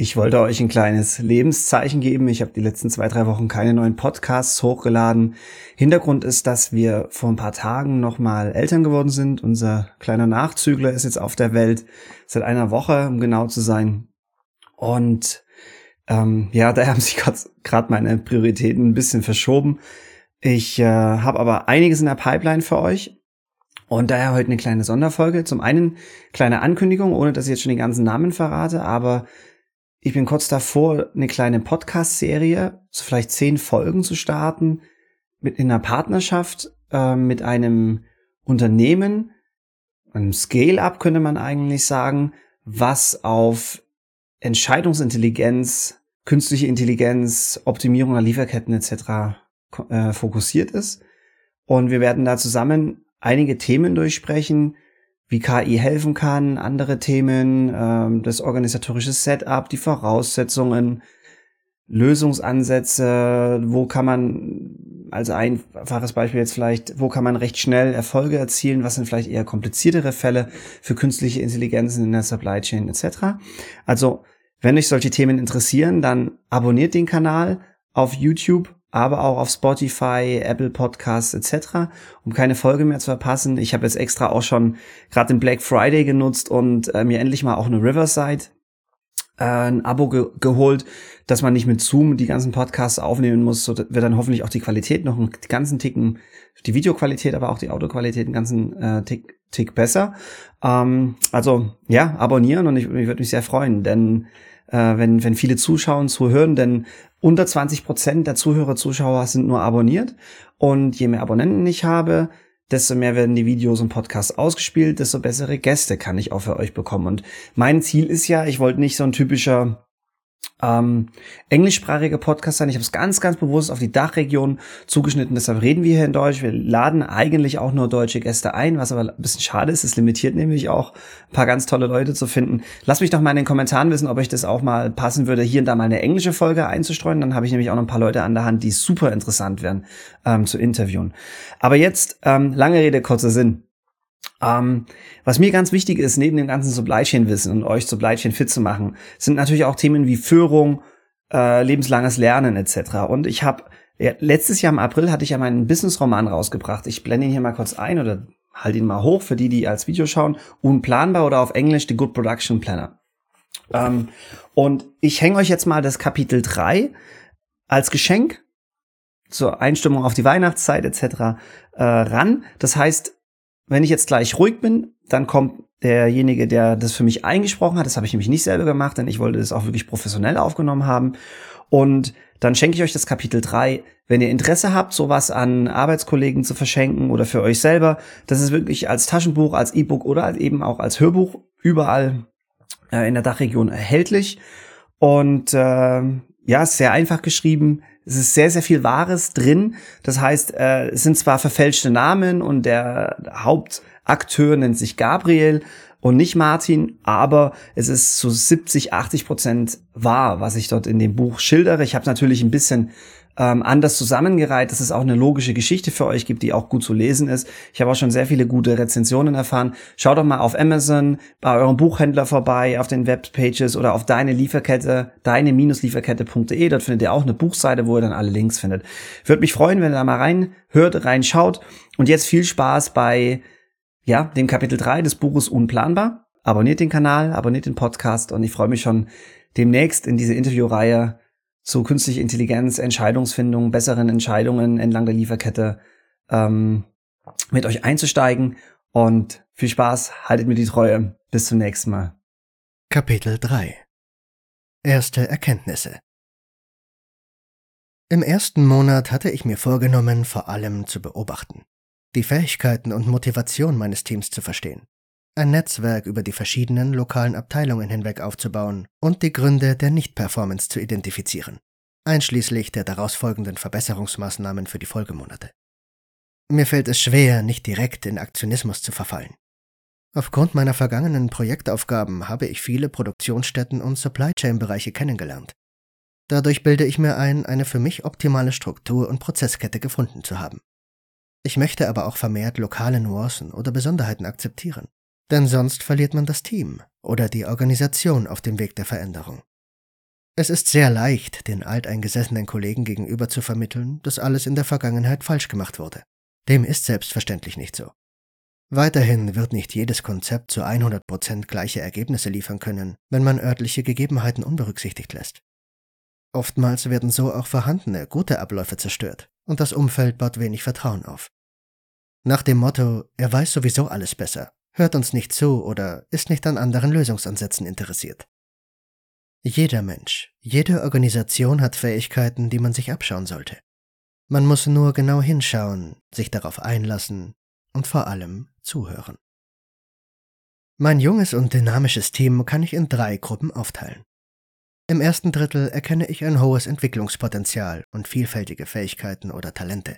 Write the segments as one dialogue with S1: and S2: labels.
S1: Ich wollte euch ein kleines Lebenszeichen geben. Ich habe die letzten zwei, drei Wochen keine neuen Podcasts hochgeladen. Hintergrund ist, dass wir vor ein paar Tagen nochmal Eltern geworden sind. Unser kleiner Nachzügler ist jetzt auf der Welt seit einer Woche, um genau zu sein. Und ähm, ja, da haben sich gerade meine Prioritäten ein bisschen verschoben. Ich äh, habe aber einiges in der Pipeline für euch. Und daher heute eine kleine Sonderfolge. Zum einen kleine Ankündigung, ohne dass ich jetzt schon den ganzen Namen verrate, aber ich bin kurz davor, eine kleine Podcast-Serie, so vielleicht zehn Folgen zu starten, mit in einer Partnerschaft äh, mit einem Unternehmen, einem Scale-up könnte man eigentlich sagen, was auf Entscheidungsintelligenz, künstliche Intelligenz, Optimierung der Lieferketten etc. Äh, fokussiert ist. Und wir werden da zusammen einige Themen durchsprechen, wie KI helfen kann, andere Themen, ähm, das organisatorische Setup, die Voraussetzungen, Lösungsansätze, wo kann man, als einfaches Beispiel jetzt vielleicht, wo kann man recht schnell Erfolge erzielen, was sind vielleicht eher kompliziertere Fälle für künstliche Intelligenzen in der Supply Chain etc. Also, wenn euch solche Themen interessieren, dann abonniert den Kanal auf YouTube aber auch auf Spotify, Apple Podcasts etc., um keine Folge mehr zu verpassen. Ich habe jetzt extra auch schon gerade den Black Friday genutzt und äh, mir endlich mal auch eine Riverside äh, ein Abo ge geholt, dass man nicht mit Zoom die ganzen Podcasts aufnehmen muss, so wird dann hoffentlich auch die Qualität noch einen ganzen Ticken, die Videoqualität, aber auch die Autoqualität einen ganzen äh, Tick, Tick besser. Ähm, also ja, abonnieren und ich, ich würde mich sehr freuen, denn äh, wenn, wenn viele zuschauen, zuhören, denn unter 20 Prozent der Zuhörer, Zuschauer sind nur abonniert. Und je mehr Abonnenten ich habe, desto mehr werden die Videos und Podcasts ausgespielt, desto bessere Gäste kann ich auch für euch bekommen. Und mein Ziel ist ja, ich wollte nicht so ein typischer ähm, englischsprachige Podcast sein. Ich habe es ganz, ganz bewusst auf die Dachregion zugeschnitten. Deshalb reden wir hier in Deutsch. Wir laden eigentlich auch nur deutsche Gäste ein, was aber ein bisschen schade ist. Es limitiert nämlich auch ein paar ganz tolle Leute zu finden. Lasst mich doch mal in den Kommentaren wissen, ob euch das auch mal passen würde, hier und da mal eine englische Folge einzustreuen. Dann habe ich nämlich auch noch ein paar Leute an der Hand, die super interessant wären ähm, zu interviewen. Aber jetzt, ähm, lange Rede, kurzer Sinn. Ähm, was mir ganz wichtig ist, neben dem ganzen Supply Chain Wissen und euch Supply Chain fit zu machen, sind natürlich auch Themen wie Führung, äh, lebenslanges Lernen etc. Und ich habe ja, letztes Jahr im April hatte ich ja meinen Business-Roman rausgebracht. Ich blende ihn hier mal kurz ein oder halte ihn mal hoch für die, die als Video schauen. Unplanbar oder auf Englisch The Good Production Planner. Ähm, und ich hänge euch jetzt mal das Kapitel 3 als Geschenk zur Einstimmung auf die Weihnachtszeit etc. Äh, ran. Das heißt, wenn ich jetzt gleich ruhig bin, dann kommt derjenige, der das für mich eingesprochen hat. Das habe ich nämlich nicht selber gemacht, denn ich wollte das auch wirklich professionell aufgenommen haben. Und dann schenke ich euch das Kapitel 3. Wenn ihr Interesse habt, sowas an Arbeitskollegen zu verschenken oder für euch selber, das ist wirklich als Taschenbuch, als E-Book oder eben auch als Hörbuch überall äh, in der Dachregion erhältlich. Und äh, ja, sehr einfach geschrieben, es ist sehr, sehr viel Wahres drin. Das heißt, äh, es sind zwar verfälschte Namen und der Hauptakteur nennt sich Gabriel und nicht Martin, aber es ist zu 70, 80 Prozent wahr, was ich dort in dem Buch schildere. Ich habe natürlich ein bisschen ähm, anders zusammengereiht, dass es auch eine logische Geschichte für euch gibt, die auch gut zu lesen ist. Ich habe auch schon sehr viele gute Rezensionen erfahren. Schaut doch mal auf Amazon, bei eurem Buchhändler vorbei, auf den Webpages oder auf deine Lieferkette, deine-lieferkette.de. Dort findet ihr auch eine Buchseite, wo ihr dann alle Links findet. Würde mich freuen, wenn ihr da mal rein hört, reinschaut. Und jetzt viel Spaß bei ja, dem Kapitel 3 des Buches Unplanbar. Abonniert den Kanal, abonniert den Podcast und ich freue mich schon demnächst in diese Interviewreihe zu künstlicher Intelligenz, Entscheidungsfindung, besseren Entscheidungen entlang der Lieferkette ähm, mit euch einzusteigen. Und viel Spaß, haltet mir die Treue. Bis zum nächsten Mal.
S2: Kapitel 3 Erste Erkenntnisse Im ersten Monat hatte ich mir vorgenommen, vor allem zu beobachten, die Fähigkeiten und Motivation meines Teams zu verstehen, ein Netzwerk über die verschiedenen lokalen Abteilungen hinweg aufzubauen und die Gründe der Nicht-Performance zu identifizieren, einschließlich der daraus folgenden Verbesserungsmaßnahmen für die Folgemonate. Mir fällt es schwer, nicht direkt in Aktionismus zu verfallen. Aufgrund meiner vergangenen Projektaufgaben habe ich viele Produktionsstätten und Supply Chain Bereiche kennengelernt. Dadurch bilde ich mir ein, eine für mich optimale Struktur und Prozesskette gefunden zu haben. Ich möchte aber auch vermehrt lokale Nuancen oder Besonderheiten akzeptieren. Denn sonst verliert man das Team oder die Organisation auf dem Weg der Veränderung. Es ist sehr leicht, den alteingesessenen Kollegen gegenüber zu vermitteln, dass alles in der Vergangenheit falsch gemacht wurde. Dem ist selbstverständlich nicht so. Weiterhin wird nicht jedes Konzept zu 100% gleiche Ergebnisse liefern können, wenn man örtliche Gegebenheiten unberücksichtigt lässt. Oftmals werden so auch vorhandene, gute Abläufe zerstört und das Umfeld baut wenig Vertrauen auf. Nach dem Motto, er weiß sowieso alles besser, hört uns nicht zu oder ist nicht an anderen Lösungsansätzen interessiert. Jeder Mensch, jede Organisation hat Fähigkeiten, die man sich abschauen sollte. Man muss nur genau hinschauen, sich darauf einlassen und vor allem zuhören. Mein junges und dynamisches Team kann ich in drei Gruppen aufteilen. Im ersten Drittel erkenne ich ein hohes Entwicklungspotenzial und vielfältige Fähigkeiten oder Talente.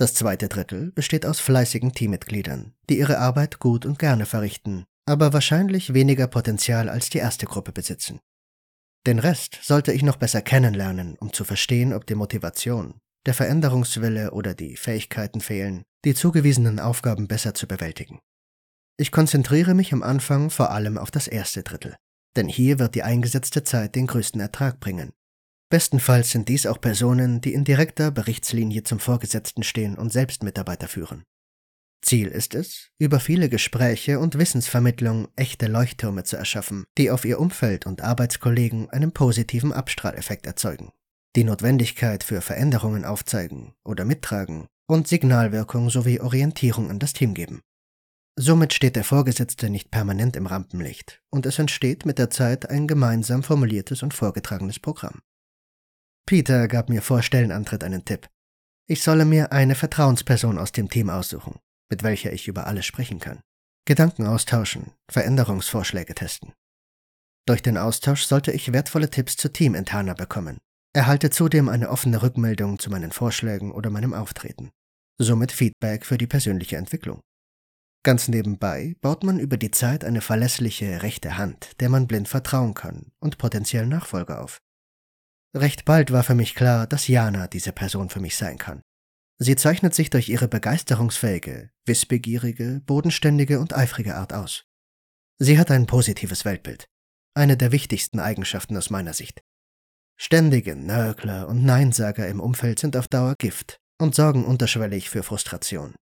S2: Das zweite Drittel besteht aus fleißigen Teammitgliedern, die ihre Arbeit gut und gerne verrichten, aber wahrscheinlich weniger Potenzial als die erste Gruppe besitzen. Den Rest sollte ich noch besser kennenlernen, um zu verstehen, ob die Motivation, der Veränderungswille oder die Fähigkeiten fehlen, die zugewiesenen Aufgaben besser zu bewältigen. Ich konzentriere mich am Anfang vor allem auf das erste Drittel denn hier wird die eingesetzte Zeit den größten Ertrag bringen. Bestenfalls sind dies auch Personen, die in direkter Berichtslinie zum Vorgesetzten stehen und selbst Mitarbeiter führen. Ziel ist es, über viele Gespräche und Wissensvermittlung echte Leuchttürme zu erschaffen, die auf ihr Umfeld und Arbeitskollegen einen positiven Abstrahleffekt erzeugen, die Notwendigkeit für Veränderungen aufzeigen oder mittragen und Signalwirkung sowie Orientierung an das Team geben. Somit steht der Vorgesetzte nicht permanent im Rampenlicht und es entsteht mit der Zeit ein gemeinsam formuliertes und vorgetragenes Programm. Peter gab mir vor Stellenantritt einen Tipp. Ich solle mir eine Vertrauensperson aus dem Team aussuchen, mit welcher ich über alles sprechen kann. Gedanken austauschen, Veränderungsvorschläge testen. Durch den Austausch sollte ich wertvolle Tipps zu Teaminterner bekommen, erhalte zudem eine offene Rückmeldung zu meinen Vorschlägen oder meinem Auftreten. Somit Feedback für die persönliche Entwicklung. Ganz nebenbei baut man über die Zeit eine verlässliche rechte Hand, der man blind vertrauen kann und potenziell Nachfolger auf. Recht bald war für mich klar, dass Jana diese Person für mich sein kann. Sie zeichnet sich durch ihre begeisterungsfähige, wissbegierige, bodenständige und eifrige Art aus. Sie hat ein positives Weltbild, eine der wichtigsten Eigenschaften aus meiner Sicht. Ständige Nörgler und Neinsager im Umfeld sind auf Dauer Gift und sorgen unterschwellig für Frustration.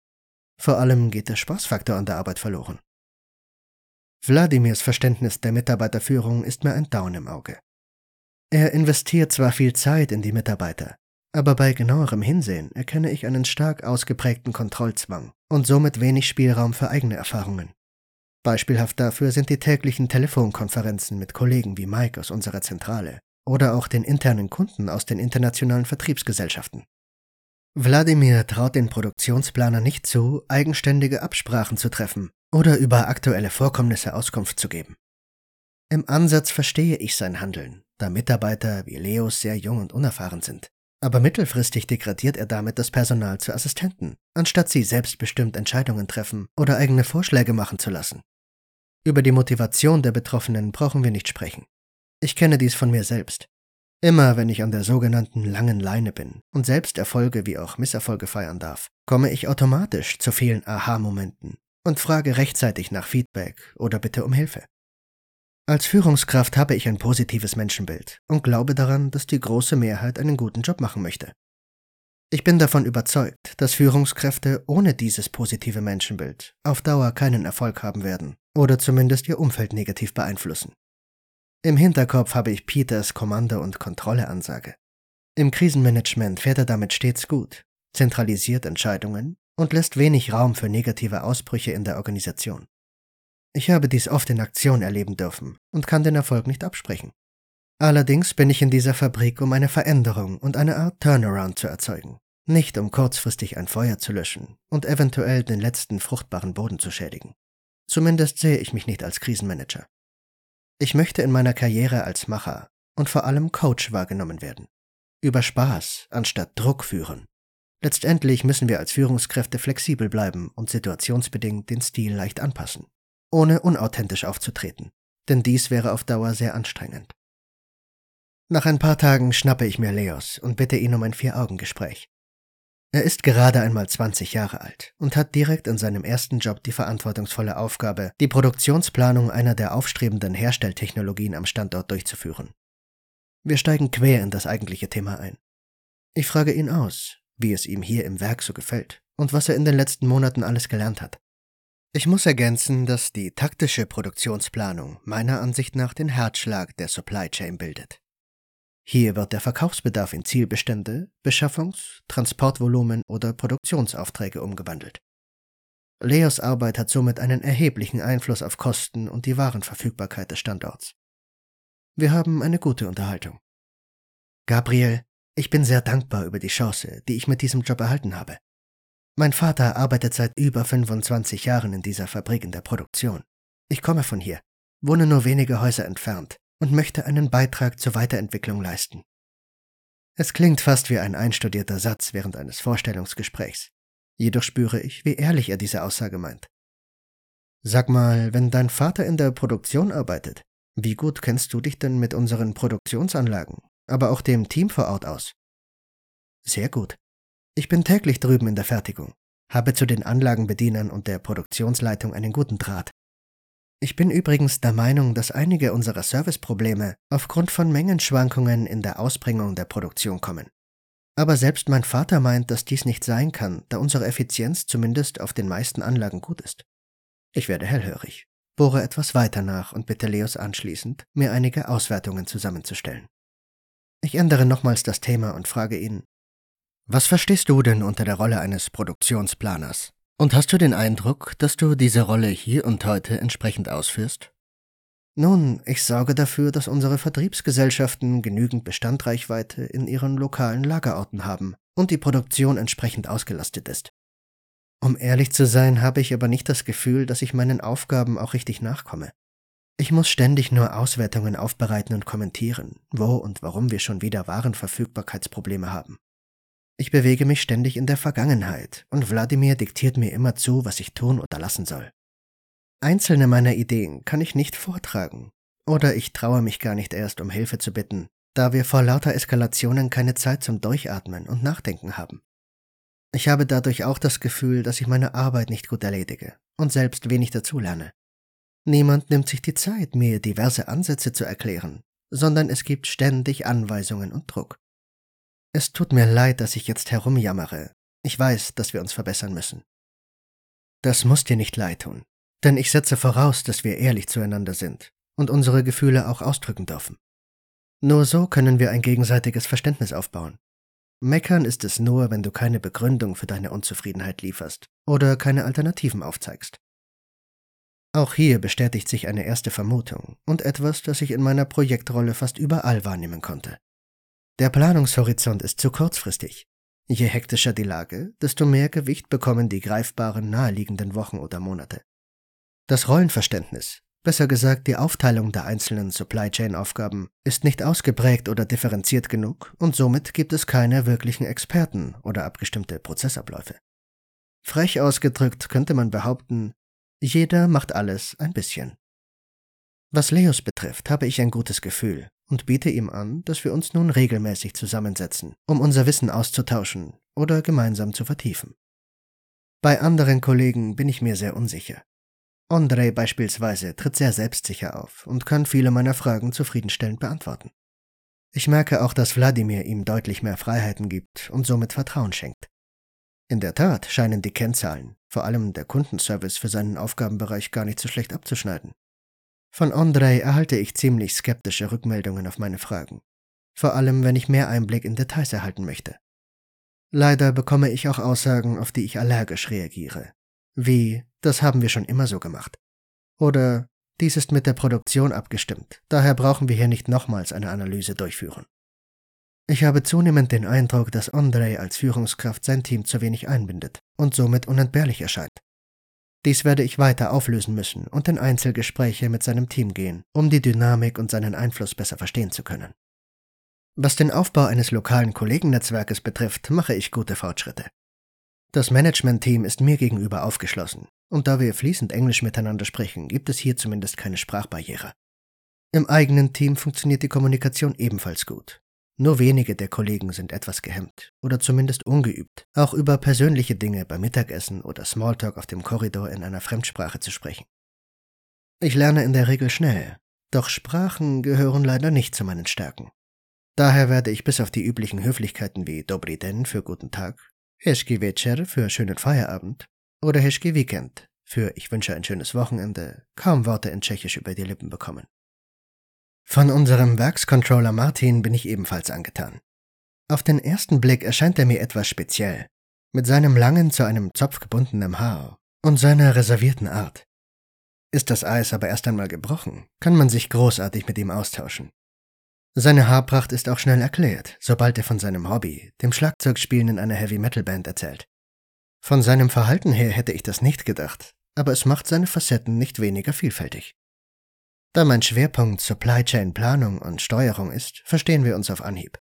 S2: Vor allem geht der Spaßfaktor an der Arbeit verloren. Wladimirs Verständnis der Mitarbeiterführung ist mir ein Down im Auge. Er investiert zwar viel Zeit in die Mitarbeiter, aber bei genauerem Hinsehen erkenne ich einen stark ausgeprägten Kontrollzwang und somit wenig Spielraum für eigene Erfahrungen. Beispielhaft dafür sind die täglichen Telefonkonferenzen mit Kollegen wie Mike aus unserer Zentrale oder auch den internen Kunden aus den internationalen Vertriebsgesellschaften. Wladimir traut den Produktionsplaner nicht zu, eigenständige Absprachen zu treffen oder über aktuelle Vorkommnisse Auskunft zu geben. Im Ansatz verstehe ich sein Handeln, da Mitarbeiter wie Leos sehr jung und unerfahren sind. Aber mittelfristig degradiert er damit das Personal zu Assistenten, anstatt sie selbstbestimmt Entscheidungen treffen oder eigene Vorschläge machen zu lassen. Über die Motivation der Betroffenen brauchen wir nicht sprechen. Ich kenne dies von mir selbst. Immer wenn ich an der sogenannten langen Leine bin und selbst Erfolge wie auch Misserfolge feiern darf, komme ich automatisch zu vielen Aha-Momenten und frage rechtzeitig nach Feedback oder bitte um Hilfe. Als Führungskraft habe ich ein positives Menschenbild und glaube daran, dass die große Mehrheit einen guten Job machen möchte. Ich bin davon überzeugt, dass Führungskräfte ohne dieses positive Menschenbild auf Dauer keinen Erfolg haben werden oder zumindest ihr Umfeld negativ beeinflussen. Im Hinterkopf habe ich Peters Kommando- und Kontrolleansage. Im Krisenmanagement fährt er damit stets gut, zentralisiert Entscheidungen und lässt wenig Raum für negative Ausbrüche in der Organisation. Ich habe dies oft in Aktion erleben dürfen und kann den Erfolg nicht absprechen. Allerdings bin ich in dieser Fabrik, um eine Veränderung und eine Art Turnaround zu erzeugen, nicht um kurzfristig ein Feuer zu löschen und eventuell den letzten fruchtbaren Boden zu schädigen. Zumindest sehe ich mich nicht als Krisenmanager. Ich möchte in meiner Karriere als Macher und vor allem Coach wahrgenommen werden. Über Spaß anstatt Druck führen. Letztendlich müssen wir als Führungskräfte flexibel bleiben und situationsbedingt den Stil leicht anpassen, ohne unauthentisch aufzutreten, denn dies wäre auf Dauer sehr anstrengend. Nach ein paar Tagen schnappe ich mir Leos und bitte ihn um ein Vier-Augen-Gespräch. Er ist gerade einmal 20 Jahre alt und hat direkt in seinem ersten Job die verantwortungsvolle Aufgabe, die Produktionsplanung einer der aufstrebenden Herstelltechnologien am Standort durchzuführen. Wir steigen quer in das eigentliche Thema ein. Ich frage ihn aus, wie es ihm hier im Werk so gefällt und was er in den letzten Monaten alles gelernt hat. Ich muss ergänzen, dass die taktische Produktionsplanung meiner Ansicht nach den Herzschlag der Supply Chain bildet. Hier wird der Verkaufsbedarf in Zielbestände, Beschaffungs-, Transportvolumen oder Produktionsaufträge umgewandelt. Leos Arbeit hat somit einen erheblichen Einfluss auf Kosten und die Warenverfügbarkeit des Standorts. Wir haben eine gute Unterhaltung. Gabriel, ich bin sehr dankbar über die Chance, die ich mit diesem Job erhalten habe. Mein Vater arbeitet seit über 25 Jahren in dieser Fabrik in der Produktion. Ich komme von hier, wohne nur wenige Häuser entfernt und möchte einen Beitrag zur Weiterentwicklung leisten. Es klingt fast wie ein einstudierter Satz während eines Vorstellungsgesprächs. Jedoch spüre ich, wie ehrlich er diese Aussage meint. Sag mal, wenn dein Vater in der Produktion arbeitet, wie gut kennst du dich denn mit unseren Produktionsanlagen, aber auch dem Team vor Ort aus? Sehr gut. Ich bin täglich drüben in der Fertigung, habe zu den Anlagenbedienern und der Produktionsleitung einen guten Draht. Ich bin übrigens der Meinung, dass einige unserer Serviceprobleme aufgrund von Mengenschwankungen in der Ausbringung der Produktion kommen. Aber selbst mein Vater meint, dass dies nicht sein kann, da unsere Effizienz zumindest auf den meisten Anlagen gut ist. Ich werde hellhörig, bohre etwas weiter nach und bitte Leos anschließend, mir einige Auswertungen zusammenzustellen. Ich ändere nochmals das Thema und frage ihn, was verstehst du denn unter der Rolle eines Produktionsplaners? Und hast du den Eindruck, dass du diese Rolle hier und heute entsprechend ausführst? Nun, ich sorge dafür, dass unsere Vertriebsgesellschaften genügend Bestandreichweite in ihren lokalen Lagerorten haben und die Produktion entsprechend ausgelastet ist. Um ehrlich zu sein, habe ich aber nicht das Gefühl, dass ich meinen Aufgaben auch richtig nachkomme. Ich muss ständig nur Auswertungen aufbereiten und kommentieren, wo und warum wir schon wieder Warenverfügbarkeitsprobleme haben. Ich bewege mich ständig in der Vergangenheit und Wladimir diktiert mir immer zu, was ich tun oder lassen soll. Einzelne meiner Ideen kann ich nicht vortragen oder ich traue mich gar nicht erst um Hilfe zu bitten, da wir vor lauter Eskalationen keine Zeit zum Durchatmen und Nachdenken haben. Ich habe dadurch auch das Gefühl, dass ich meine Arbeit nicht gut erledige und selbst wenig dazulerne. Niemand nimmt sich die Zeit, mir diverse Ansätze zu erklären, sondern es gibt ständig Anweisungen und Druck. Es tut mir leid, dass ich jetzt herumjammere. Ich weiß, dass wir uns verbessern müssen. Das muss dir nicht leid tun, denn ich setze voraus, dass wir ehrlich zueinander sind und unsere Gefühle auch ausdrücken dürfen. Nur so können wir ein gegenseitiges Verständnis aufbauen. Meckern ist es nur, wenn du keine Begründung für deine Unzufriedenheit lieferst oder keine Alternativen aufzeigst. Auch hier bestätigt sich eine erste Vermutung und etwas, das ich in meiner Projektrolle fast überall wahrnehmen konnte. Der Planungshorizont ist zu kurzfristig. Je hektischer die Lage, desto mehr Gewicht bekommen die greifbaren naheliegenden Wochen oder Monate. Das Rollenverständnis, besser gesagt die Aufteilung der einzelnen Supply Chain Aufgaben, ist nicht ausgeprägt oder differenziert genug und somit gibt es keine wirklichen Experten oder abgestimmte Prozessabläufe. Frech ausgedrückt könnte man behaupten, jeder macht alles ein bisschen. Was Leos betrifft, habe ich ein gutes Gefühl und biete ihm an, dass wir uns nun regelmäßig zusammensetzen, um unser Wissen auszutauschen oder gemeinsam zu vertiefen. Bei anderen Kollegen bin ich mir sehr unsicher. Andrei beispielsweise tritt sehr selbstsicher auf und kann viele meiner Fragen zufriedenstellend beantworten. Ich merke auch, dass Wladimir ihm deutlich mehr Freiheiten gibt und somit Vertrauen schenkt. In der Tat scheinen die Kennzahlen, vor allem der Kundenservice für seinen Aufgabenbereich gar nicht so schlecht abzuschneiden. Von Andrei erhalte ich ziemlich skeptische Rückmeldungen auf meine Fragen, vor allem wenn ich mehr Einblick in Details erhalten möchte. Leider bekomme ich auch Aussagen, auf die ich allergisch reagiere, wie das haben wir schon immer so gemacht. Oder dies ist mit der Produktion abgestimmt, daher brauchen wir hier nicht nochmals eine Analyse durchführen. Ich habe zunehmend den Eindruck, dass Andrei als Führungskraft sein Team zu wenig einbindet und somit unentbehrlich erscheint. Dies werde ich weiter auflösen müssen und in Einzelgespräche mit seinem Team gehen, um die Dynamik und seinen Einfluss besser verstehen zu können. Was den Aufbau eines lokalen Kollegennetzwerkes betrifft, mache ich gute Fortschritte. Das Management-Team ist mir gegenüber aufgeschlossen, und da wir fließend Englisch miteinander sprechen, gibt es hier zumindest keine Sprachbarriere. Im eigenen Team funktioniert die Kommunikation ebenfalls gut, nur wenige der Kollegen sind etwas gehemmt oder zumindest ungeübt, auch über persönliche Dinge beim Mittagessen oder Smalltalk auf dem Korridor in einer Fremdsprache zu sprechen. Ich lerne in der Regel schnell, doch Sprachen gehören leider nicht zu meinen Stärken. Daher werde ich bis auf die üblichen Höflichkeiten wie Dobry den für guten Tag, Hezki Večer für schönen Feierabend oder Hezki Weekend für ich wünsche ein schönes Wochenende kaum Worte in Tschechisch über die Lippen bekommen. Von unserem Werkscontroller Martin bin ich ebenfalls angetan. Auf den ersten Blick erscheint er mir etwas speziell, mit seinem langen zu einem Zopf gebundenen Haar und seiner reservierten Art. Ist das Eis aber erst einmal gebrochen, kann man sich großartig mit ihm austauschen. Seine Haarpracht ist auch schnell erklärt, sobald er von seinem Hobby, dem Schlagzeugspielen in einer Heavy-Metal-Band, erzählt. Von seinem Verhalten her hätte ich das nicht gedacht, aber es macht seine Facetten nicht weniger vielfältig. Da mein Schwerpunkt Supply Chain Planung und Steuerung ist, verstehen wir uns auf Anhieb.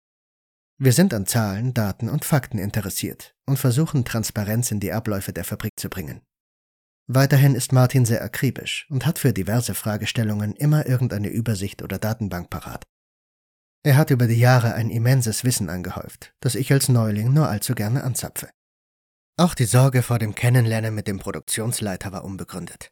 S2: Wir sind an Zahlen, Daten und Fakten interessiert und versuchen Transparenz in die Abläufe der Fabrik zu bringen. Weiterhin ist Martin sehr akribisch und hat für diverse Fragestellungen immer irgendeine Übersicht oder Datenbank parat. Er hat über die Jahre ein immenses Wissen angehäuft, das ich als Neuling nur allzu gerne anzapfe. Auch die Sorge vor dem Kennenlernen mit dem Produktionsleiter war unbegründet.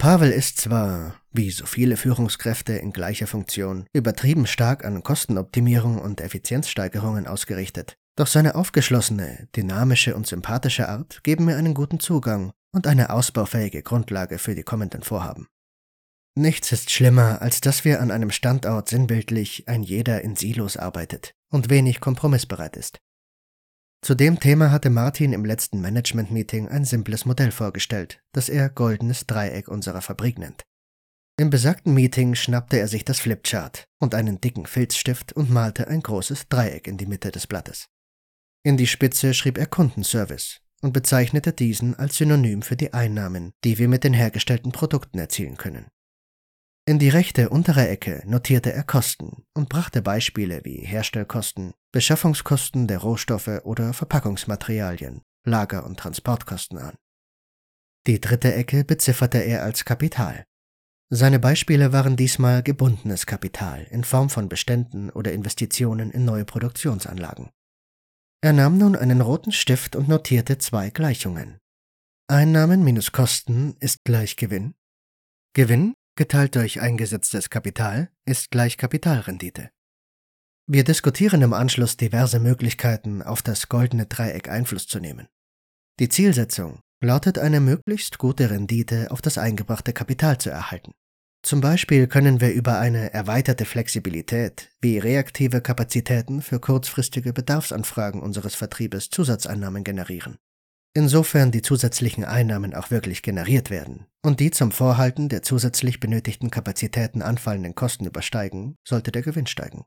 S2: Pavel ist zwar, wie so viele Führungskräfte in gleicher Funktion, übertrieben stark an Kostenoptimierung und Effizienzsteigerungen ausgerichtet, doch seine aufgeschlossene, dynamische und sympathische Art geben mir einen guten Zugang und eine ausbaufähige Grundlage für die kommenden Vorhaben. Nichts ist schlimmer, als dass wir an einem Standort sinnbildlich ein jeder in Silos arbeitet und wenig kompromissbereit ist. Zu dem Thema hatte Martin im letzten Management-Meeting ein simples Modell vorgestellt, das er goldenes Dreieck unserer Fabrik nennt. Im besagten Meeting schnappte er sich das Flipchart und einen dicken Filzstift und malte ein großes Dreieck in die Mitte des Blattes. In die Spitze schrieb er Kundenservice und bezeichnete diesen als Synonym für die Einnahmen, die wir mit den hergestellten Produkten erzielen können. In die rechte untere Ecke notierte er Kosten und brachte Beispiele wie Herstellkosten, Beschaffungskosten der Rohstoffe oder Verpackungsmaterialien, Lager- und Transportkosten an. Die dritte Ecke bezifferte er als Kapital. Seine Beispiele waren diesmal gebundenes Kapital in Form von Beständen oder Investitionen in neue Produktionsanlagen. Er nahm nun einen roten Stift und notierte zwei Gleichungen. Einnahmen minus Kosten ist gleich Gewinn. Gewinn geteilt durch eingesetztes Kapital ist gleich Kapitalrendite. Wir diskutieren im Anschluss diverse Möglichkeiten, auf das goldene Dreieck Einfluss zu nehmen. Die Zielsetzung lautet eine möglichst gute Rendite auf das eingebrachte Kapital zu erhalten. Zum Beispiel können wir über eine erweiterte Flexibilität wie reaktive Kapazitäten für kurzfristige Bedarfsanfragen unseres Vertriebes Zusatzeinnahmen generieren insofern die zusätzlichen Einnahmen auch wirklich generiert werden und die zum Vorhalten der zusätzlich benötigten Kapazitäten anfallenden Kosten übersteigen, sollte der Gewinn steigen.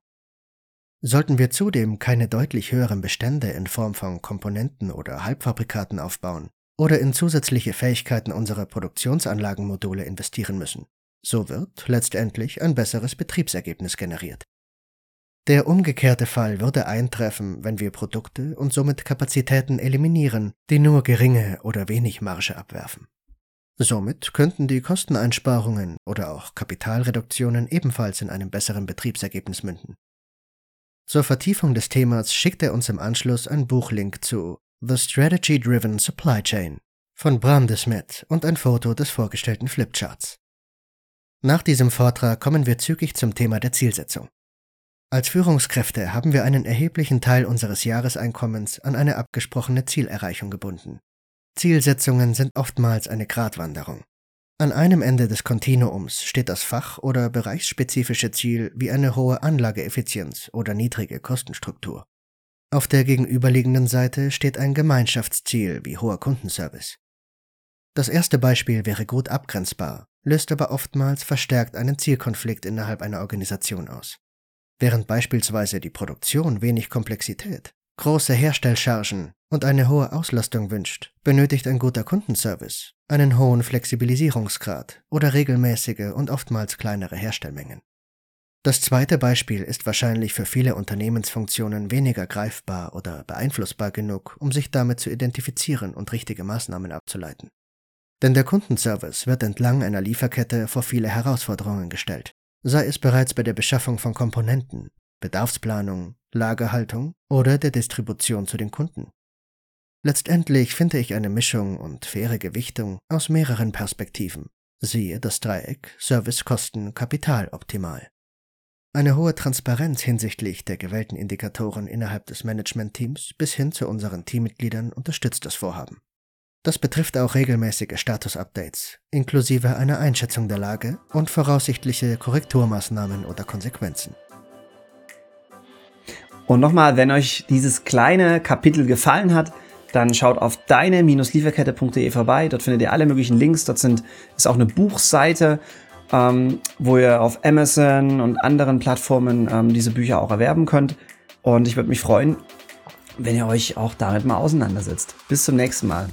S2: Sollten wir zudem keine deutlich höheren Bestände in Form von Komponenten oder Halbfabrikaten aufbauen oder in zusätzliche Fähigkeiten unserer Produktionsanlagenmodule investieren müssen, so wird letztendlich ein besseres Betriebsergebnis generiert. Der umgekehrte Fall würde eintreffen, wenn wir Produkte und somit Kapazitäten eliminieren, die nur geringe oder wenig Marge abwerfen. Somit könnten die Kosteneinsparungen oder auch Kapitalreduktionen ebenfalls in einem besseren Betriebsergebnis münden. Zur Vertiefung des Themas schickt er uns im Anschluss ein Buchlink zu The Strategy Driven Supply Chain von Bram de Smet und ein Foto des vorgestellten Flipcharts. Nach diesem Vortrag kommen wir zügig zum Thema der Zielsetzung. Als Führungskräfte haben wir einen erheblichen Teil unseres Jahreseinkommens an eine abgesprochene Zielerreichung gebunden. Zielsetzungen sind oftmals eine Gratwanderung. An einem Ende des Kontinuums steht das fach- oder bereichsspezifische Ziel wie eine hohe Anlageeffizienz oder niedrige Kostenstruktur. Auf der gegenüberliegenden Seite steht ein Gemeinschaftsziel wie hoher Kundenservice. Das erste Beispiel wäre gut abgrenzbar, löst aber oftmals verstärkt einen Zielkonflikt innerhalb einer Organisation aus. Während beispielsweise die Produktion wenig Komplexität, große Herstellchargen und eine hohe Auslastung wünscht, benötigt ein guter Kundenservice einen hohen Flexibilisierungsgrad oder regelmäßige und oftmals kleinere Herstellmengen. Das zweite Beispiel ist wahrscheinlich für viele Unternehmensfunktionen weniger greifbar oder beeinflussbar genug, um sich damit zu identifizieren und richtige Maßnahmen abzuleiten. Denn der Kundenservice wird entlang einer Lieferkette vor viele Herausforderungen gestellt sei es bereits bei der Beschaffung von Komponenten, Bedarfsplanung, Lagerhaltung oder der Distribution zu den Kunden. Letztendlich finde ich eine Mischung und faire Gewichtung aus mehreren Perspektiven. Siehe das Dreieck Service Kosten Kapital optimal. Eine hohe Transparenz hinsichtlich der gewählten Indikatoren innerhalb des Managementteams bis hin zu unseren Teammitgliedern unterstützt das Vorhaben. Das betrifft auch regelmäßige Status-Updates, inklusive einer Einschätzung der Lage und voraussichtliche Korrekturmaßnahmen oder Konsequenzen.
S1: Und nochmal, wenn euch dieses kleine Kapitel gefallen hat, dann schaut auf deine-lieferkette.de vorbei. Dort findet ihr alle möglichen Links. Dort sind, ist auch eine Buchseite, ähm, wo ihr auf Amazon und anderen Plattformen ähm, diese Bücher auch erwerben könnt. Und ich würde mich freuen, wenn ihr euch auch damit mal auseinandersetzt. Bis zum nächsten Mal.